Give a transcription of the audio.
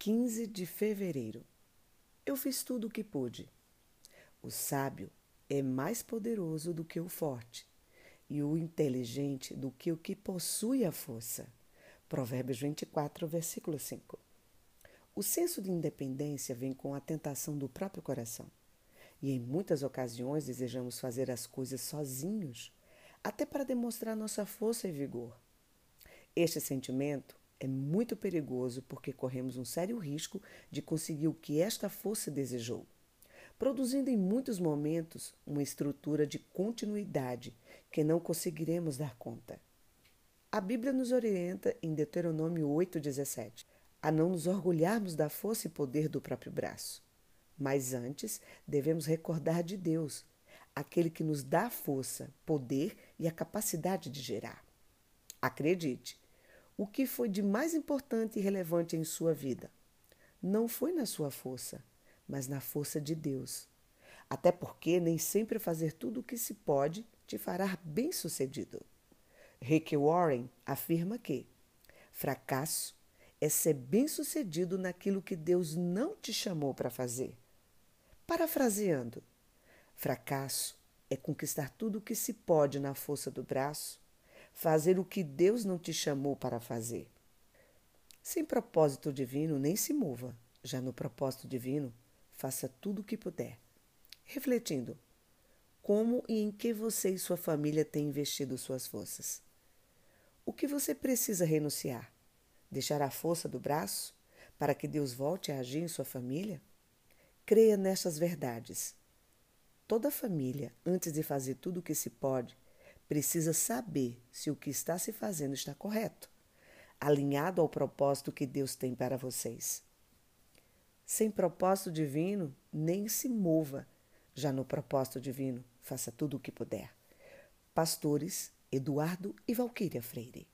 15 de fevereiro. Eu fiz tudo o que pude. O sábio é mais poderoso do que o forte, e o inteligente do que o que possui a força. Provérbios 24, versículo 5. O senso de independência vem com a tentação do próprio coração. E em muitas ocasiões desejamos fazer as coisas sozinhos, até para demonstrar nossa força e vigor. Este sentimento é muito perigoso porque corremos um sério risco de conseguir o que esta força desejou, produzindo em muitos momentos uma estrutura de continuidade que não conseguiremos dar conta. A Bíblia nos orienta em Deuteronômio 8,17 a não nos orgulharmos da força e poder do próprio braço. Mas antes devemos recordar de Deus, aquele que nos dá força, poder e a capacidade de gerar. Acredite, o que foi de mais importante e relevante em sua vida não foi na sua força, mas na força de Deus. Até porque nem sempre fazer tudo o que se pode te fará bem-sucedido. Rick Warren afirma que fracasso é ser bem-sucedido naquilo que Deus não te chamou para fazer. Parafraseando, fracasso é conquistar tudo o que se pode na força do braço, fazer o que Deus não te chamou para fazer. Sem propósito divino, nem se mova. Já no propósito divino, faça tudo o que puder. Refletindo, como e em que você e sua família têm investido suas forças? O que você precisa renunciar? Deixar a força do braço para que Deus volte a agir em sua família? Creia nestas verdades. Toda família, antes de fazer tudo o que se pode, precisa saber se o que está se fazendo está correto, alinhado ao propósito que Deus tem para vocês. Sem propósito divino, nem se mova. Já no propósito divino, faça tudo o que puder. Pastores Eduardo e Valquíria Freire.